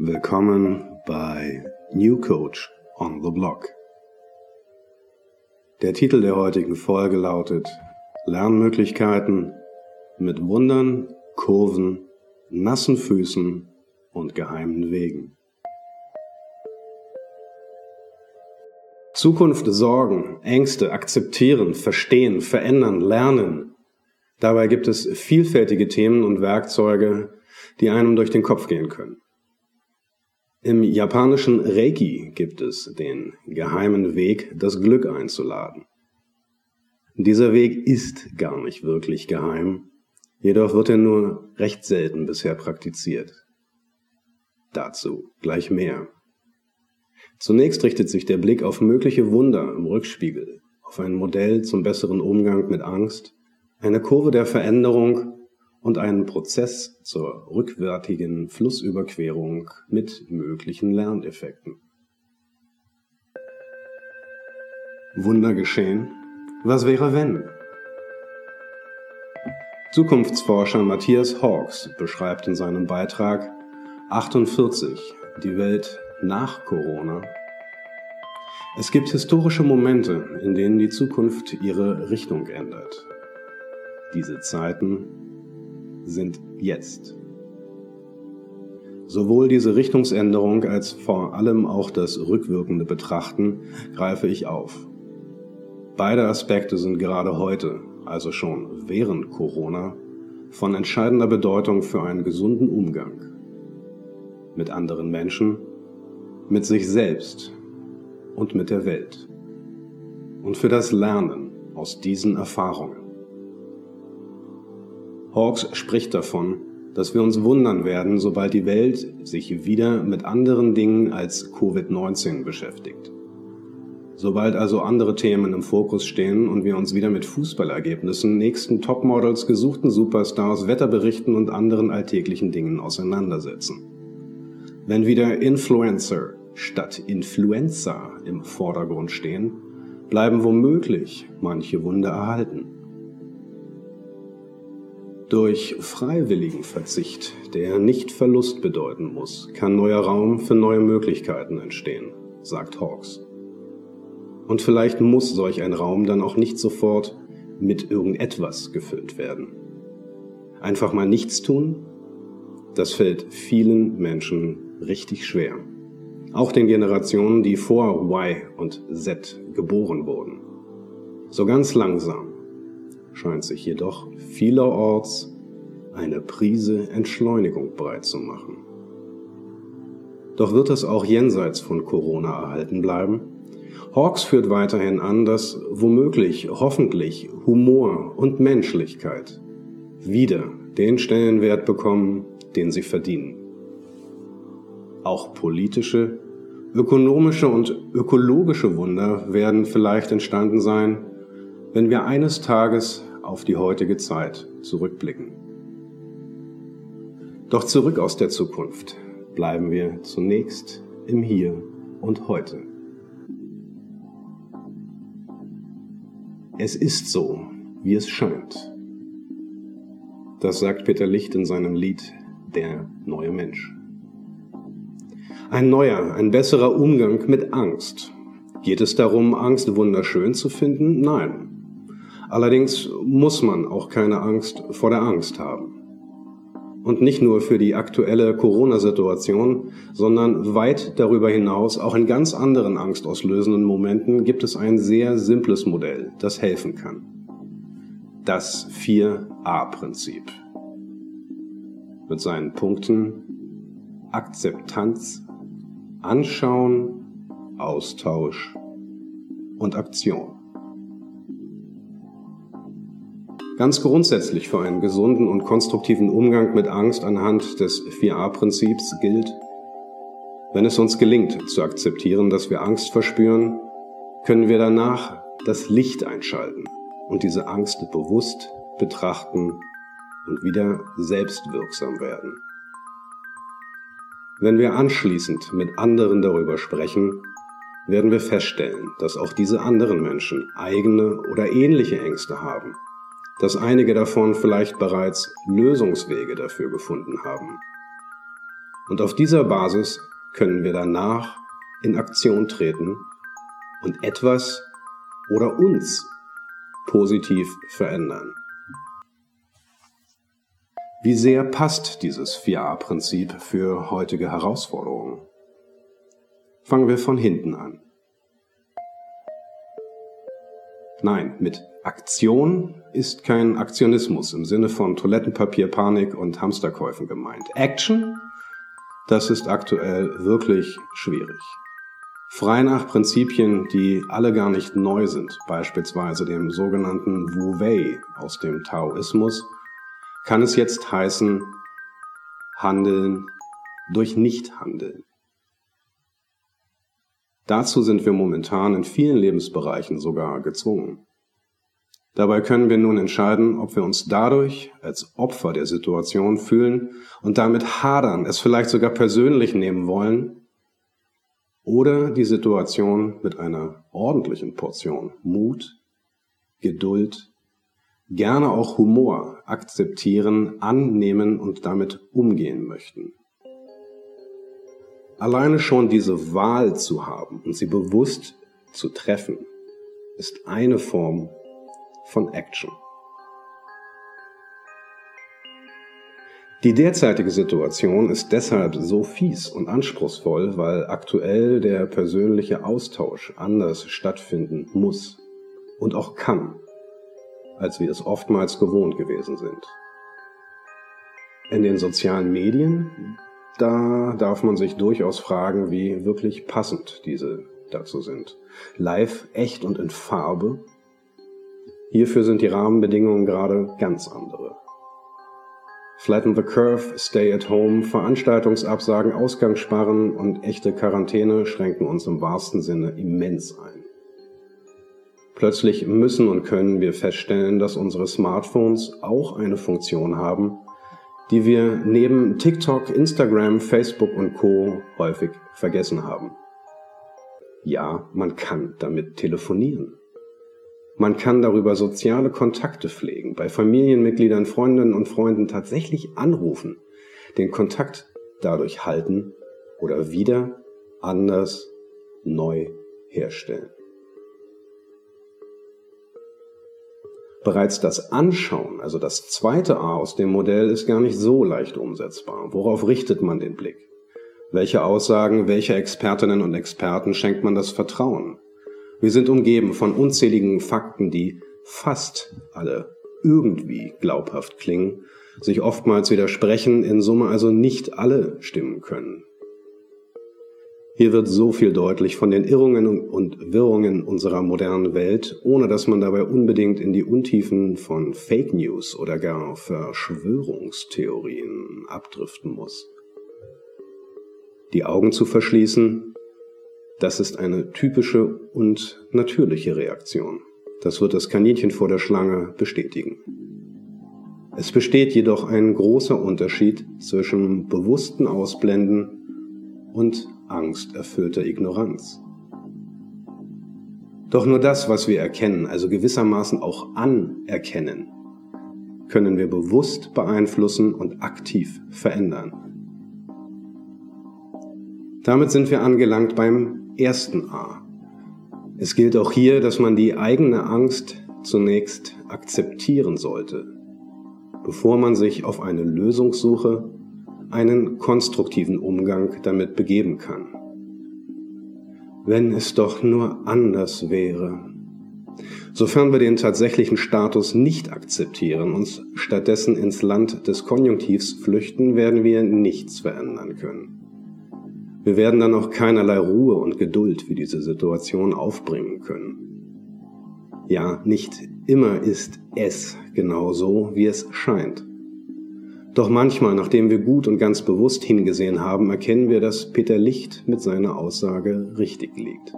Willkommen bei New Coach on the Block. Der Titel der heutigen Folge lautet Lernmöglichkeiten mit Wundern, Kurven, nassen Füßen und geheimen Wegen. Zukunft sorgen, Ängste akzeptieren, verstehen, verändern, lernen. Dabei gibt es vielfältige Themen und Werkzeuge, die einem durch den Kopf gehen können. Im japanischen Reiki gibt es den geheimen Weg, das Glück einzuladen. Dieser Weg ist gar nicht wirklich geheim, jedoch wird er nur recht selten bisher praktiziert. Dazu gleich mehr. Zunächst richtet sich der Blick auf mögliche Wunder im Rückspiegel, auf ein Modell zum besseren Umgang mit Angst, eine Kurve der Veränderung und einen Prozess zur rückwärtigen Flussüberquerung mit möglichen Lerneffekten. Wunder geschehen? Was wäre wenn? Zukunftsforscher Matthias Hawks beschreibt in seinem Beitrag 48 die Welt nach Corona. Es gibt historische Momente, in denen die Zukunft ihre Richtung ändert. Diese Zeiten sind jetzt. Sowohl diese Richtungsänderung als vor allem auch das rückwirkende Betrachten greife ich auf. Beide Aspekte sind gerade heute, also schon während Corona, von entscheidender Bedeutung für einen gesunden Umgang mit anderen Menschen, mit sich selbst und mit der Welt und für das Lernen aus diesen Erfahrungen. Hawks spricht davon, dass wir uns wundern werden, sobald die Welt sich wieder mit anderen Dingen als Covid-19 beschäftigt. Sobald also andere Themen im Fokus stehen und wir uns wieder mit Fußballergebnissen, nächsten Topmodels, gesuchten Superstars, Wetterberichten und anderen alltäglichen Dingen auseinandersetzen. Wenn wieder Influencer statt Influenza im Vordergrund stehen, bleiben womöglich manche Wunder erhalten. Durch freiwilligen Verzicht, der nicht Verlust bedeuten muss, kann neuer Raum für neue Möglichkeiten entstehen, sagt Hawks. Und vielleicht muss solch ein Raum dann auch nicht sofort mit irgendetwas gefüllt werden. Einfach mal nichts tun, das fällt vielen Menschen richtig schwer. Auch den Generationen, die vor Y und Z geboren wurden. So ganz langsam scheint sich jedoch vielerorts eine Prise Entschleunigung breit zu machen. Doch wird es auch jenseits von Corona erhalten bleiben? Hawks führt weiterhin an, dass womöglich, hoffentlich Humor und Menschlichkeit wieder den Stellenwert bekommen, den sie verdienen. Auch politische, ökonomische und ökologische Wunder werden vielleicht entstanden sein, wenn wir eines Tages auf die heutige Zeit zurückblicken. Doch zurück aus der Zukunft bleiben wir zunächst im Hier und Heute. Es ist so, wie es scheint. Das sagt Peter Licht in seinem Lied Der neue Mensch. Ein neuer, ein besserer Umgang mit Angst. Geht es darum, Angst wunderschön zu finden? Nein. Allerdings muss man auch keine Angst vor der Angst haben. Und nicht nur für die aktuelle Corona-Situation, sondern weit darüber hinaus, auch in ganz anderen angstauslösenden Momenten, gibt es ein sehr simples Modell, das helfen kann. Das 4a-Prinzip. Mit seinen Punkten Akzeptanz, Anschauen, Austausch und Aktion. Ganz grundsätzlich für einen gesunden und konstruktiven Umgang mit Angst anhand des 4a-Prinzips gilt, wenn es uns gelingt zu akzeptieren, dass wir Angst verspüren, können wir danach das Licht einschalten und diese Angst bewusst betrachten und wieder selbstwirksam werden. Wenn wir anschließend mit anderen darüber sprechen, werden wir feststellen, dass auch diese anderen Menschen eigene oder ähnliche Ängste haben dass einige davon vielleicht bereits Lösungswege dafür gefunden haben. Und auf dieser Basis können wir danach in Aktion treten und etwas oder uns positiv verändern. Wie sehr passt dieses 4a-Prinzip für heutige Herausforderungen? Fangen wir von hinten an. Nein, mit Aktion ist kein Aktionismus im Sinne von Toilettenpapier, Panik und Hamsterkäufen gemeint. Action, das ist aktuell wirklich schwierig. Frei nach Prinzipien, die alle gar nicht neu sind, beispielsweise dem sogenannten Wu Wei aus dem Taoismus, kann es jetzt heißen, handeln durch Nichthandeln. Dazu sind wir momentan in vielen Lebensbereichen sogar gezwungen. Dabei können wir nun entscheiden, ob wir uns dadurch als Opfer der Situation fühlen und damit hadern, es vielleicht sogar persönlich nehmen wollen, oder die Situation mit einer ordentlichen Portion Mut, Geduld, gerne auch Humor akzeptieren, annehmen und damit umgehen möchten. Alleine schon diese Wahl zu haben und sie bewusst zu treffen, ist eine Form von Action. Die derzeitige Situation ist deshalb so fies und anspruchsvoll, weil aktuell der persönliche Austausch anders stattfinden muss und auch kann, als wir es oftmals gewohnt gewesen sind. In den sozialen Medien da darf man sich durchaus fragen, wie wirklich passend diese dazu sind. Live, echt und in Farbe. Hierfür sind die Rahmenbedingungen gerade ganz andere. Flatten the Curve, Stay at Home, Veranstaltungsabsagen, Ausgangssparren und echte Quarantäne schränken uns im wahrsten Sinne immens ein. Plötzlich müssen und können wir feststellen, dass unsere Smartphones auch eine Funktion haben, die wir neben TikTok, Instagram, Facebook und Co häufig vergessen haben. Ja, man kann damit telefonieren. Man kann darüber soziale Kontakte pflegen, bei Familienmitgliedern, Freundinnen und Freunden tatsächlich anrufen, den Kontakt dadurch halten oder wieder anders neu herstellen. Bereits das Anschauen, also das zweite A aus dem Modell, ist gar nicht so leicht umsetzbar. Worauf richtet man den Blick? Welche Aussagen welcher Expertinnen und Experten schenkt man das Vertrauen? Wir sind umgeben von unzähligen Fakten, die fast alle irgendwie glaubhaft klingen, sich oftmals widersprechen, in Summe also nicht alle stimmen können. Hier wird so viel deutlich von den Irrungen und Wirrungen unserer modernen Welt, ohne dass man dabei unbedingt in die Untiefen von Fake News oder gar Verschwörungstheorien abdriften muss. Die Augen zu verschließen, das ist eine typische und natürliche Reaktion. Das wird das Kaninchen vor der Schlange bestätigen. Es besteht jedoch ein großer Unterschied zwischen bewussten Ausblenden und angsterfüllter Ignoranz. Doch nur das, was wir erkennen, also gewissermaßen auch anerkennen, können wir bewusst beeinflussen und aktiv verändern. Damit sind wir angelangt beim ersten A. Es gilt auch hier, dass man die eigene Angst zunächst akzeptieren sollte, bevor man sich auf eine Lösungssuche einen konstruktiven Umgang damit begeben kann. Wenn es doch nur anders wäre. Sofern wir den tatsächlichen Status nicht akzeptieren und stattdessen ins Land des Konjunktivs flüchten, werden wir nichts verändern können. Wir werden dann auch keinerlei Ruhe und Geduld für diese Situation aufbringen können. Ja, nicht immer ist es genau so, wie es scheint. Doch manchmal, nachdem wir gut und ganz bewusst hingesehen haben, erkennen wir, dass Peter Licht mit seiner Aussage richtig liegt.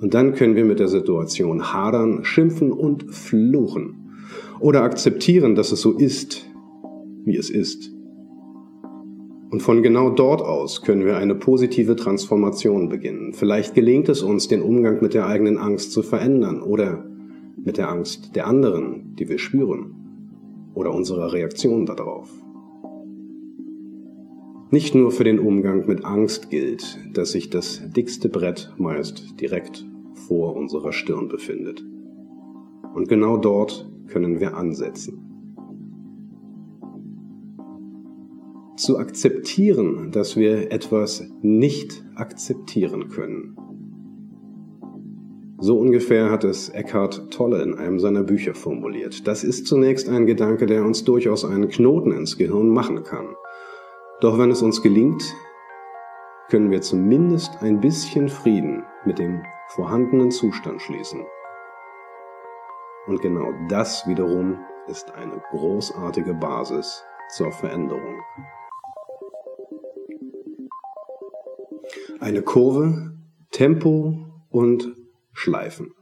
Und dann können wir mit der Situation hadern, schimpfen und fluchen. Oder akzeptieren, dass es so ist, wie es ist. Und von genau dort aus können wir eine positive Transformation beginnen. Vielleicht gelingt es uns, den Umgang mit der eigenen Angst zu verändern oder mit der Angst der anderen, die wir spüren oder unserer Reaktion darauf. Nicht nur für den Umgang mit Angst gilt, dass sich das dickste Brett meist direkt vor unserer Stirn befindet. Und genau dort können wir ansetzen. Zu akzeptieren, dass wir etwas nicht akzeptieren können. So ungefähr hat es Eckhart Tolle in einem seiner Bücher formuliert. Das ist zunächst ein Gedanke, der uns durchaus einen Knoten ins Gehirn machen kann. Doch wenn es uns gelingt, können wir zumindest ein bisschen Frieden mit dem vorhandenen Zustand schließen. Und genau das wiederum ist eine großartige Basis zur Veränderung. Eine Kurve, Tempo und Schleifen.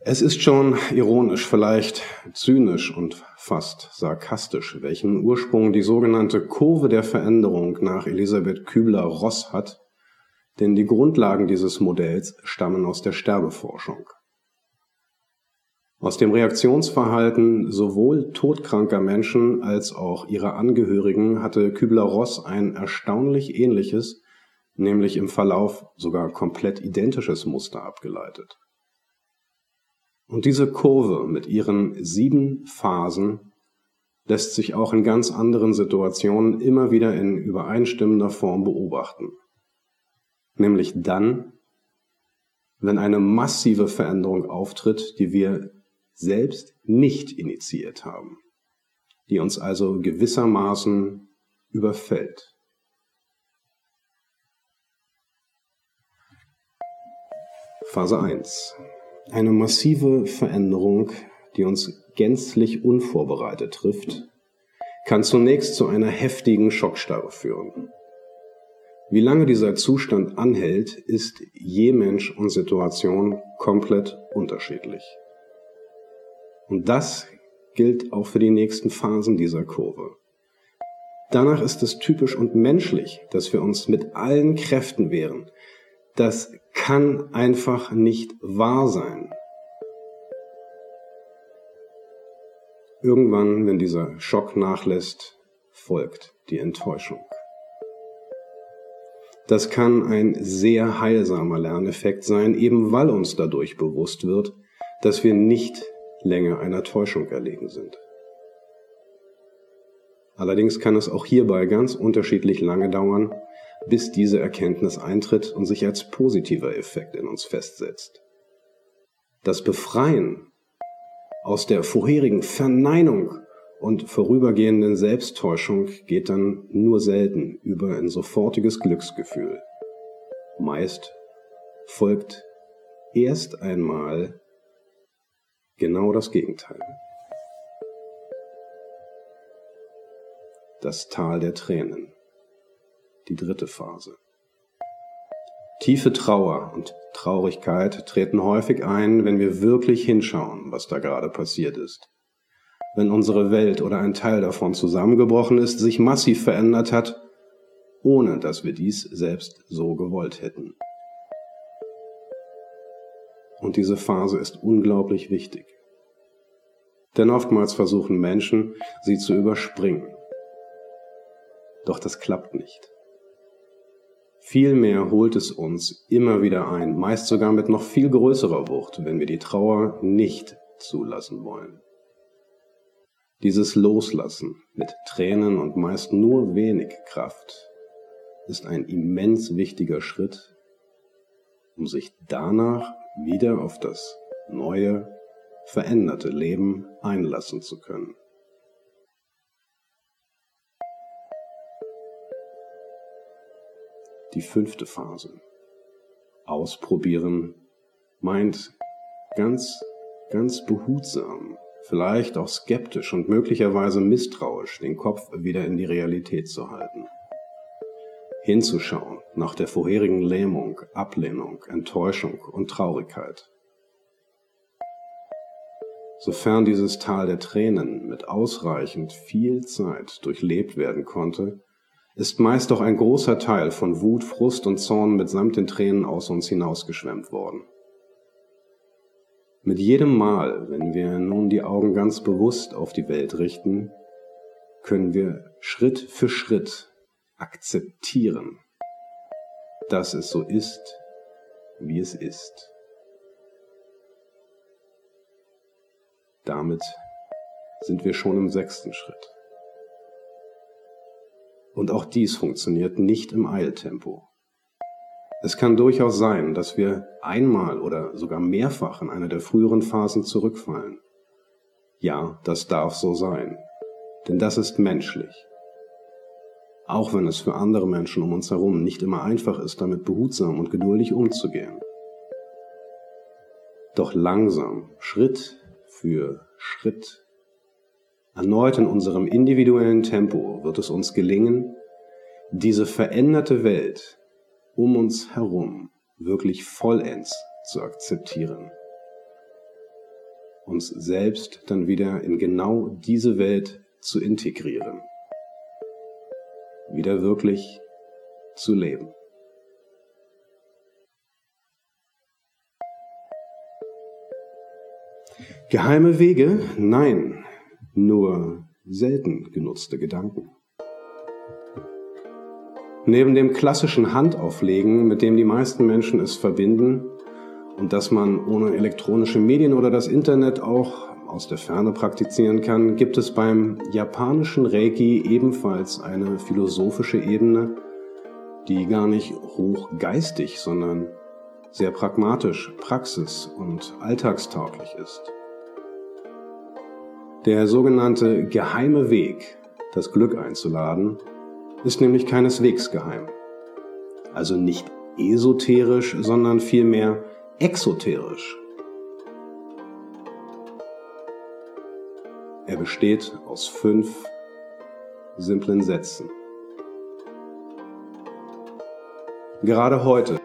Es ist schon ironisch, vielleicht zynisch und fast sarkastisch, welchen Ursprung die sogenannte Kurve der Veränderung nach Elisabeth Kübler-Ross hat, denn die Grundlagen dieses Modells stammen aus der Sterbeforschung. Aus dem Reaktionsverhalten sowohl todkranker Menschen als auch ihrer Angehörigen hatte Kübler-Ross ein erstaunlich ähnliches, nämlich im Verlauf sogar komplett identisches Muster abgeleitet. Und diese Kurve mit ihren sieben Phasen lässt sich auch in ganz anderen Situationen immer wieder in übereinstimmender Form beobachten. Nämlich dann, wenn eine massive Veränderung auftritt, die wir selbst nicht initiiert haben, die uns also gewissermaßen überfällt. Phase 1 eine massive Veränderung, die uns gänzlich unvorbereitet trifft, kann zunächst zu einer heftigen Schockstarre führen. Wie lange dieser Zustand anhält, ist je Mensch und Situation komplett unterschiedlich. Und das gilt auch für die nächsten Phasen dieser Kurve. Danach ist es typisch und menschlich, dass wir uns mit allen Kräften wehren, das kann einfach nicht wahr sein. Irgendwann, wenn dieser Schock nachlässt, folgt die Enttäuschung. Das kann ein sehr heilsamer Lerneffekt sein, eben weil uns dadurch bewusst wird, dass wir nicht länger einer Täuschung erlegen sind. Allerdings kann es auch hierbei ganz unterschiedlich lange dauern, bis diese Erkenntnis eintritt und sich als positiver Effekt in uns festsetzt. Das Befreien aus der vorherigen Verneinung und vorübergehenden Selbsttäuschung geht dann nur selten über ein sofortiges Glücksgefühl. Meist folgt erst einmal genau das Gegenteil. Das Tal der Tränen die dritte Phase. Tiefe Trauer und Traurigkeit treten häufig ein, wenn wir wirklich hinschauen, was da gerade passiert ist. Wenn unsere Welt oder ein Teil davon zusammengebrochen ist, sich massiv verändert hat, ohne dass wir dies selbst so gewollt hätten. Und diese Phase ist unglaublich wichtig. Denn oftmals versuchen Menschen, sie zu überspringen. Doch das klappt nicht. Vielmehr holt es uns immer wieder ein, meist sogar mit noch viel größerer Wucht, wenn wir die Trauer nicht zulassen wollen. Dieses Loslassen mit Tränen und meist nur wenig Kraft ist ein immens wichtiger Schritt, um sich danach wieder auf das neue, veränderte Leben einlassen zu können. die fünfte Phase. Ausprobieren meint ganz, ganz behutsam, vielleicht auch skeptisch und möglicherweise misstrauisch den Kopf wieder in die Realität zu halten. Hinzuschauen nach der vorherigen Lähmung, Ablehnung, Enttäuschung und Traurigkeit. Sofern dieses Tal der Tränen mit ausreichend viel Zeit durchlebt werden konnte, ist meist doch ein großer Teil von Wut, Frust und Zorn mitsamt den Tränen aus uns hinausgeschwemmt worden. Mit jedem Mal, wenn wir nun die Augen ganz bewusst auf die Welt richten, können wir Schritt für Schritt akzeptieren, dass es so ist, wie es ist. Damit sind wir schon im sechsten Schritt. Und auch dies funktioniert nicht im Eiltempo. Es kann durchaus sein, dass wir einmal oder sogar mehrfach in eine der früheren Phasen zurückfallen. Ja, das darf so sein, denn das ist menschlich. Auch wenn es für andere Menschen um uns herum nicht immer einfach ist, damit behutsam und geduldig umzugehen. Doch langsam, Schritt für Schritt, erneut in unserem individuellen Tempo wird es uns gelingen, diese veränderte Welt um uns herum wirklich vollends zu akzeptieren. Uns selbst dann wieder in genau diese Welt zu integrieren. Wieder wirklich zu leben. Geheime Wege? Nein, nur selten genutzte Gedanken. Neben dem klassischen Handauflegen, mit dem die meisten Menschen es verbinden und das man ohne elektronische Medien oder das Internet auch aus der Ferne praktizieren kann, gibt es beim japanischen Reiki ebenfalls eine philosophische Ebene, die gar nicht hochgeistig, sondern sehr pragmatisch, praxis- und alltagstauglich ist. Der sogenannte geheime Weg, das Glück einzuladen, ist nämlich keineswegs geheim. Also nicht esoterisch, sondern vielmehr exoterisch. Besteht aus fünf simplen Sätzen. Gerade heute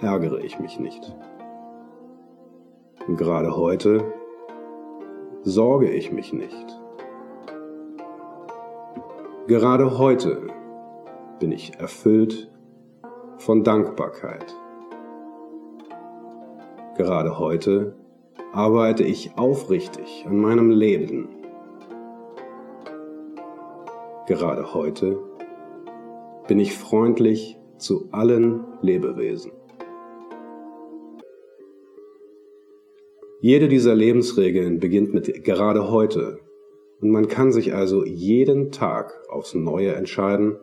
ärgere ich mich nicht. Gerade heute sorge ich mich nicht. Gerade heute bin ich erfüllt von Dankbarkeit. Gerade heute arbeite ich aufrichtig an meinem Leben. Gerade heute bin ich freundlich zu allen Lebewesen. Jede dieser Lebensregeln beginnt mit gerade heute und man kann sich also jeden Tag aufs Neue entscheiden,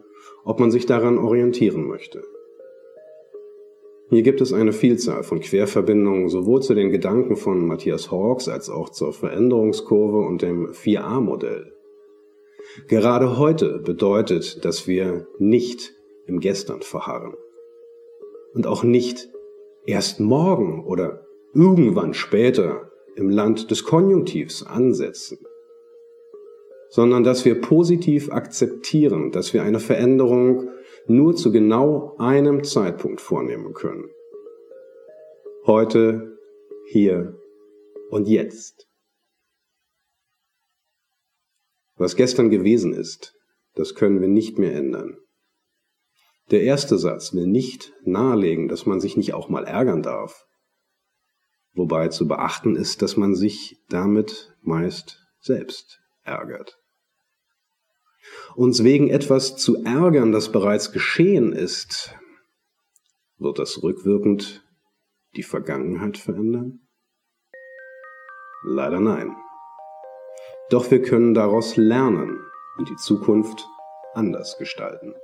ob man sich daran orientieren möchte. Hier gibt es eine Vielzahl von Querverbindungen sowohl zu den Gedanken von Matthias Hawks als auch zur Veränderungskurve und dem 4a-Modell. Gerade heute bedeutet, dass wir nicht im Gestern verharren und auch nicht erst morgen oder irgendwann später im Land des Konjunktivs ansetzen sondern dass wir positiv akzeptieren, dass wir eine Veränderung nur zu genau einem Zeitpunkt vornehmen können. Heute, hier und jetzt. Was gestern gewesen ist, das können wir nicht mehr ändern. Der erste Satz will nicht nahelegen, dass man sich nicht auch mal ärgern darf. Wobei zu beachten ist, dass man sich damit meist selbst ärgert. Uns wegen etwas zu ärgern, das bereits geschehen ist, wird das rückwirkend die Vergangenheit verändern? Leider nein. Doch wir können daraus lernen und die Zukunft anders gestalten.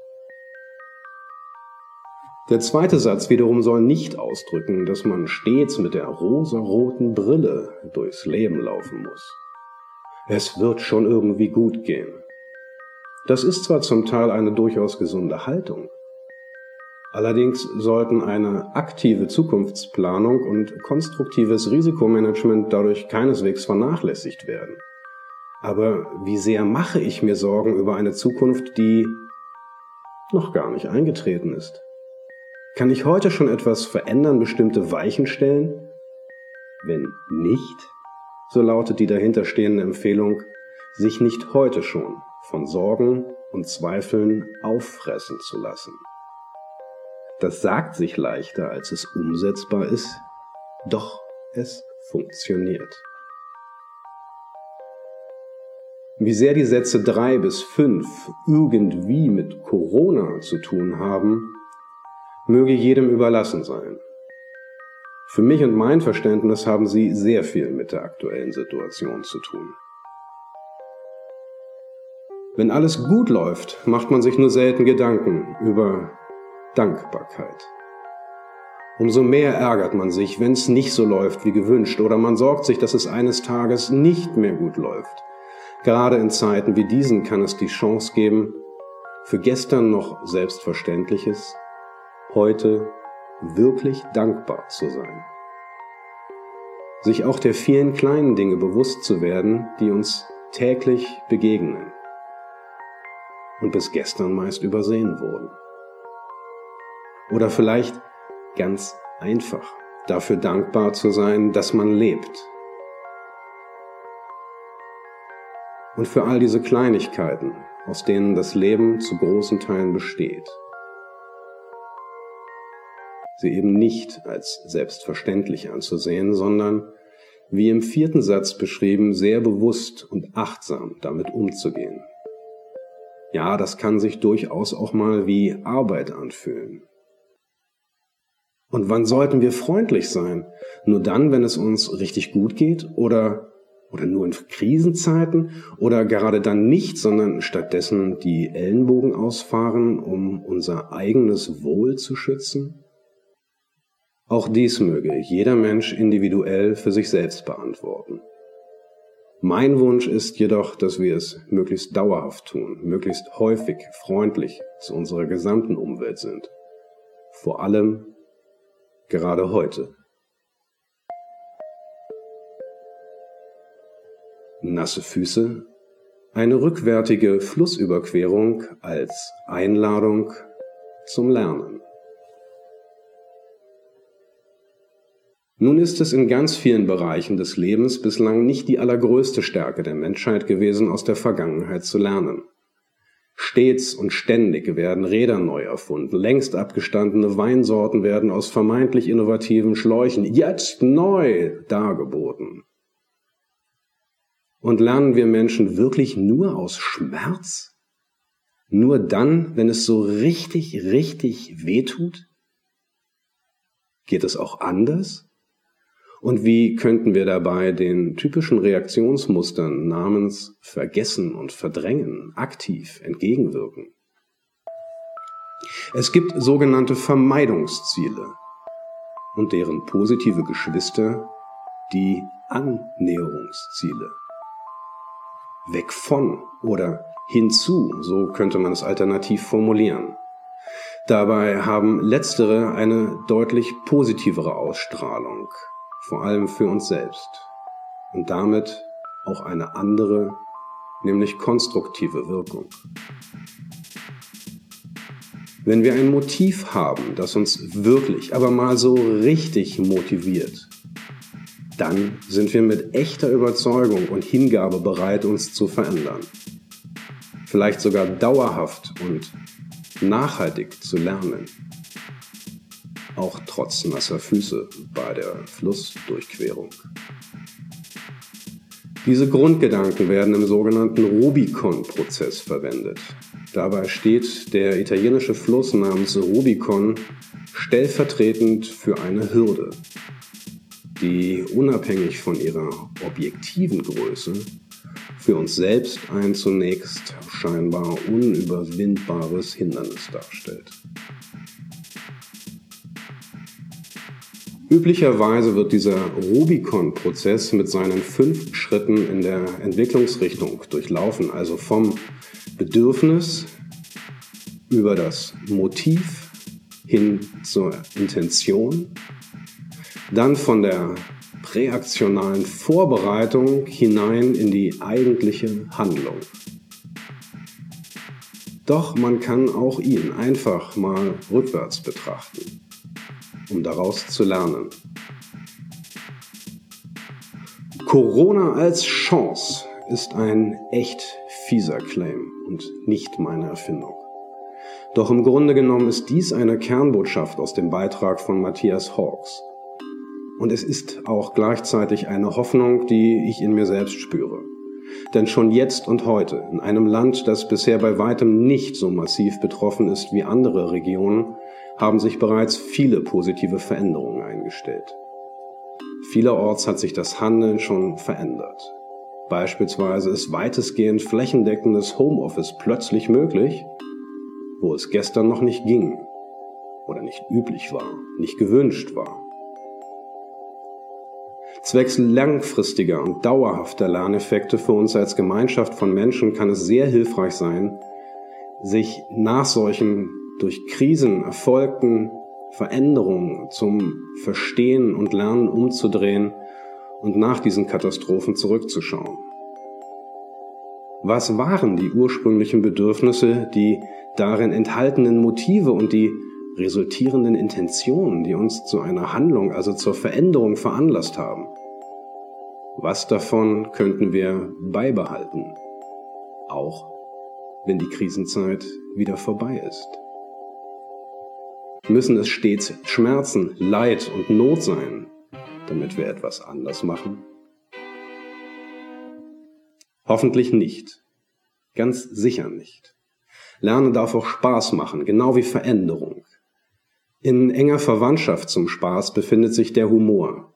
Der zweite Satz wiederum soll nicht ausdrücken, dass man stets mit der rosaroten Brille durchs Leben laufen muss. Es wird schon irgendwie gut gehen. Das ist zwar zum Teil eine durchaus gesunde Haltung, allerdings sollten eine aktive Zukunftsplanung und konstruktives Risikomanagement dadurch keineswegs vernachlässigt werden. Aber wie sehr mache ich mir Sorgen über eine Zukunft, die noch gar nicht eingetreten ist? Kann ich heute schon etwas verändern, bestimmte Weichen stellen? Wenn nicht, so lautet die dahinterstehende Empfehlung, sich nicht heute schon von Sorgen und Zweifeln auffressen zu lassen. Das sagt sich leichter, als es umsetzbar ist, doch es funktioniert. Wie sehr die Sätze drei bis fünf irgendwie mit Corona zu tun haben, möge jedem überlassen sein. Für mich und mein Verständnis haben sie sehr viel mit der aktuellen Situation zu tun. Wenn alles gut läuft, macht man sich nur selten Gedanken über Dankbarkeit. Umso mehr ärgert man sich, wenn es nicht so läuft wie gewünscht oder man sorgt sich, dass es eines Tages nicht mehr gut läuft. Gerade in Zeiten wie diesen kann es die Chance geben, für gestern noch Selbstverständliches, heute wirklich dankbar zu sein. Sich auch der vielen kleinen Dinge bewusst zu werden, die uns täglich begegnen und bis gestern meist übersehen wurden. Oder vielleicht ganz einfach dafür dankbar zu sein, dass man lebt. Und für all diese Kleinigkeiten, aus denen das Leben zu großen Teilen besteht. Sie eben nicht als selbstverständlich anzusehen, sondern, wie im vierten Satz beschrieben, sehr bewusst und achtsam damit umzugehen. Ja, das kann sich durchaus auch mal wie Arbeit anfühlen. Und wann sollten wir freundlich sein? Nur dann, wenn es uns richtig gut geht oder oder nur in Krisenzeiten oder gerade dann nicht, sondern stattdessen die Ellenbogen ausfahren, um unser eigenes Wohl zu schützen? Auch dies möge jeder Mensch individuell für sich selbst beantworten. Mein Wunsch ist jedoch, dass wir es möglichst dauerhaft tun, möglichst häufig freundlich zu unserer gesamten Umwelt sind. Vor allem gerade heute. Nasse Füße, eine rückwärtige Flussüberquerung als Einladung zum Lernen. Nun ist es in ganz vielen Bereichen des Lebens bislang nicht die allergrößte Stärke der Menschheit gewesen, aus der Vergangenheit zu lernen. Stets und ständig werden Räder neu erfunden, längst abgestandene Weinsorten werden aus vermeintlich innovativen Schläuchen jetzt neu dargeboten. Und lernen wir Menschen wirklich nur aus Schmerz? Nur dann, wenn es so richtig, richtig wehtut? Geht es auch anders? Und wie könnten wir dabei den typischen Reaktionsmustern namens Vergessen und Verdrängen aktiv entgegenwirken? Es gibt sogenannte Vermeidungsziele und deren positive Geschwister die Annäherungsziele. Weg von oder hinzu, so könnte man es alternativ formulieren. Dabei haben letztere eine deutlich positivere Ausstrahlung, vor allem für uns selbst und damit auch eine andere, nämlich konstruktive Wirkung. Wenn wir ein Motiv haben, das uns wirklich, aber mal so richtig motiviert, dann sind wir mit echter Überzeugung und Hingabe bereit, uns zu verändern. Vielleicht sogar dauerhaft und nachhaltig zu lernen auch trotz nasser Füße bei der Flussdurchquerung. Diese Grundgedanken werden im sogenannten Rubicon-Prozess verwendet. Dabei steht der italienische Fluss namens Rubicon stellvertretend für eine Hürde, die unabhängig von ihrer objektiven Größe für uns selbst ein zunächst scheinbar unüberwindbares Hindernis darstellt. Üblicherweise wird dieser Rubicon-Prozess mit seinen fünf Schritten in der Entwicklungsrichtung durchlaufen, also vom Bedürfnis über das Motiv hin zur Intention, dann von der präaktionalen Vorbereitung hinein in die eigentliche Handlung. Doch man kann auch ihn einfach mal rückwärts betrachten um daraus zu lernen. Corona als Chance ist ein echt fieser Claim und nicht meine Erfindung. Doch im Grunde genommen ist dies eine Kernbotschaft aus dem Beitrag von Matthias Hawks. Und es ist auch gleichzeitig eine Hoffnung, die ich in mir selbst spüre. Denn schon jetzt und heute, in einem Land, das bisher bei weitem nicht so massiv betroffen ist wie andere Regionen, haben sich bereits viele positive Veränderungen eingestellt. Vielerorts hat sich das Handeln schon verändert. Beispielsweise ist weitestgehend flächendeckendes Homeoffice plötzlich möglich, wo es gestern noch nicht ging oder nicht üblich war, nicht gewünscht war. Zwecks langfristiger und dauerhafter Lerneffekte für uns als Gemeinschaft von Menschen kann es sehr hilfreich sein, sich nach solchen durch Krisen erfolgten Veränderungen zum Verstehen und Lernen umzudrehen und nach diesen Katastrophen zurückzuschauen. Was waren die ursprünglichen Bedürfnisse, die darin enthaltenen Motive und die resultierenden Intentionen, die uns zu einer Handlung, also zur Veränderung veranlasst haben? Was davon könnten wir beibehalten, auch wenn die Krisenzeit wieder vorbei ist? Müssen es stets Schmerzen, Leid und Not sein, damit wir etwas anders machen? Hoffentlich nicht. Ganz sicher nicht. Lernen darf auch Spaß machen, genau wie Veränderung. In enger Verwandtschaft zum Spaß befindet sich der Humor.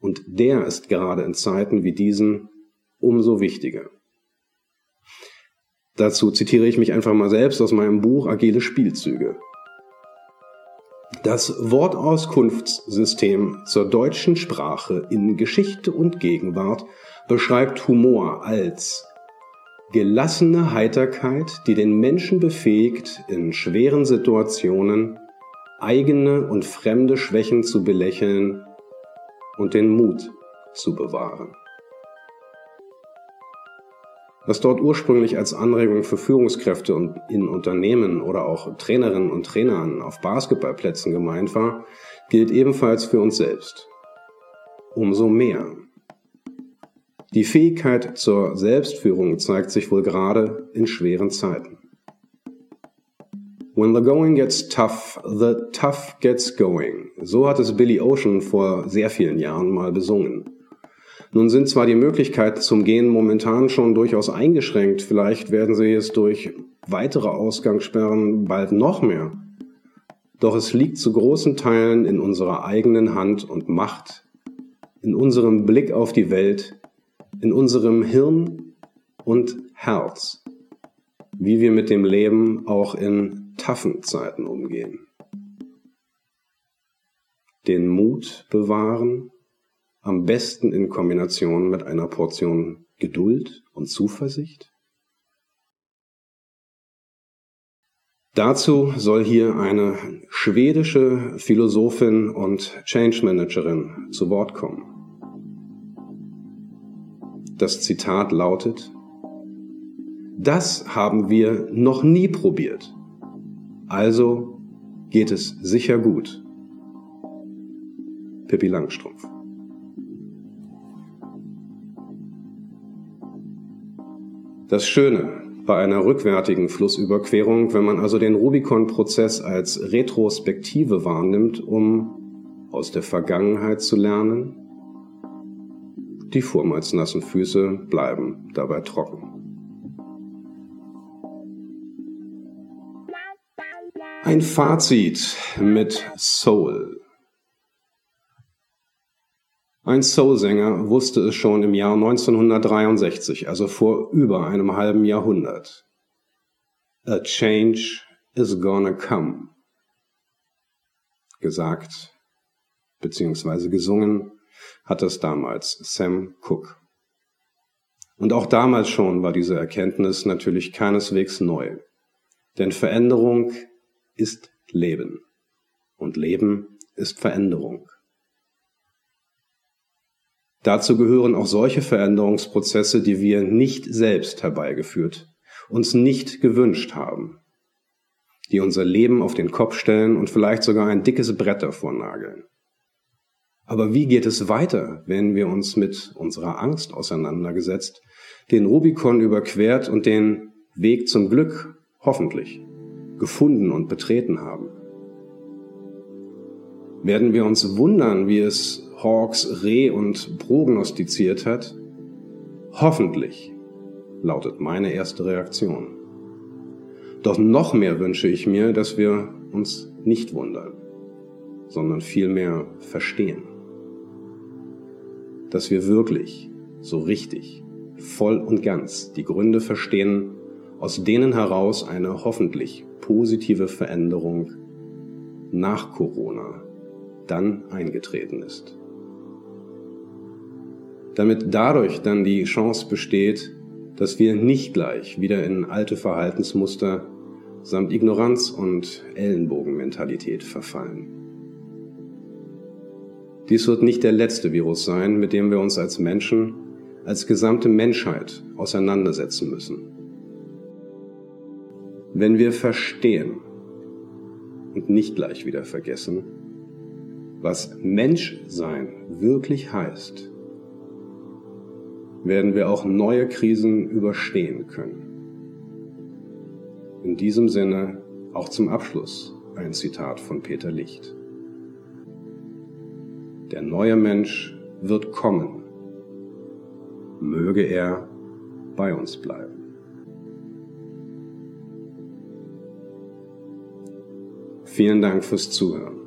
Und der ist gerade in Zeiten wie diesen umso wichtiger. Dazu zitiere ich mich einfach mal selbst aus meinem Buch Agile Spielzüge. Das Wortauskunftssystem zur deutschen Sprache in Geschichte und Gegenwart beschreibt Humor als gelassene Heiterkeit, die den Menschen befähigt, in schweren Situationen eigene und fremde Schwächen zu belächeln und den Mut zu bewahren. Was dort ursprünglich als Anregung für Führungskräfte in Unternehmen oder auch Trainerinnen und Trainern auf Basketballplätzen gemeint war, gilt ebenfalls für uns selbst. Umso mehr. Die Fähigkeit zur Selbstführung zeigt sich wohl gerade in schweren Zeiten. When the going gets tough, the tough gets going. So hat es Billy Ocean vor sehr vielen Jahren mal besungen. Nun sind zwar die Möglichkeiten zum Gehen momentan schon durchaus eingeschränkt, vielleicht werden sie es durch weitere Ausgangssperren bald noch mehr. Doch es liegt zu großen Teilen in unserer eigenen Hand und Macht, in unserem Blick auf die Welt, in unserem Hirn und Herz, wie wir mit dem Leben auch in taffen Zeiten umgehen. Den Mut bewahren, am besten in Kombination mit einer Portion Geduld und Zuversicht? Dazu soll hier eine schwedische Philosophin und Change Managerin zu Wort kommen. Das Zitat lautet, das haben wir noch nie probiert. Also geht es sicher gut. Pippi Langstrumpf. Das Schöne bei einer rückwärtigen Flussüberquerung, wenn man also den Rubicon-Prozess als Retrospektive wahrnimmt, um aus der Vergangenheit zu lernen, die vormals nassen Füße bleiben dabei trocken. Ein Fazit mit Soul. Ein Soul-Sänger wusste es schon im Jahr 1963, also vor über einem halben Jahrhundert. A change is gonna come. Gesagt beziehungsweise gesungen hat es damals Sam Cooke. Und auch damals schon war diese Erkenntnis natürlich keineswegs neu. Denn Veränderung ist Leben. Und Leben ist Veränderung. Dazu gehören auch solche Veränderungsprozesse, die wir nicht selbst herbeigeführt, uns nicht gewünscht haben, die unser Leben auf den Kopf stellen und vielleicht sogar ein dickes Brett davor nageln. Aber wie geht es weiter, wenn wir uns mit unserer Angst auseinandergesetzt, den Rubikon überquert und den Weg zum Glück, hoffentlich, gefunden und betreten haben. Werden wir uns wundern, wie es Hawks Reh und prognostiziert hat? Hoffentlich lautet meine erste Reaktion. Doch noch mehr wünsche ich mir, dass wir uns nicht wundern, sondern vielmehr verstehen. Dass wir wirklich, so richtig, voll und ganz die Gründe verstehen, aus denen heraus eine hoffentlich positive Veränderung nach Corona dann eingetreten ist. Damit dadurch dann die Chance besteht, dass wir nicht gleich wieder in alte Verhaltensmuster samt Ignoranz und Ellenbogenmentalität verfallen. Dies wird nicht der letzte Virus sein, mit dem wir uns als Menschen, als gesamte Menschheit auseinandersetzen müssen. Wenn wir verstehen und nicht gleich wieder vergessen, was Menschsein wirklich heißt, werden wir auch neue Krisen überstehen können. In diesem Sinne auch zum Abschluss ein Zitat von Peter Licht. Der neue Mensch wird kommen. Möge er bei uns bleiben. Vielen Dank fürs Zuhören.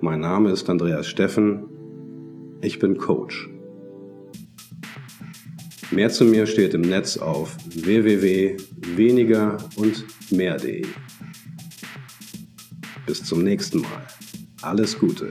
Mein Name ist Andreas Steffen. Ich bin Coach. Mehr zu mir steht im Netz auf www.weniger und mehr.de. Bis zum nächsten Mal. Alles Gute.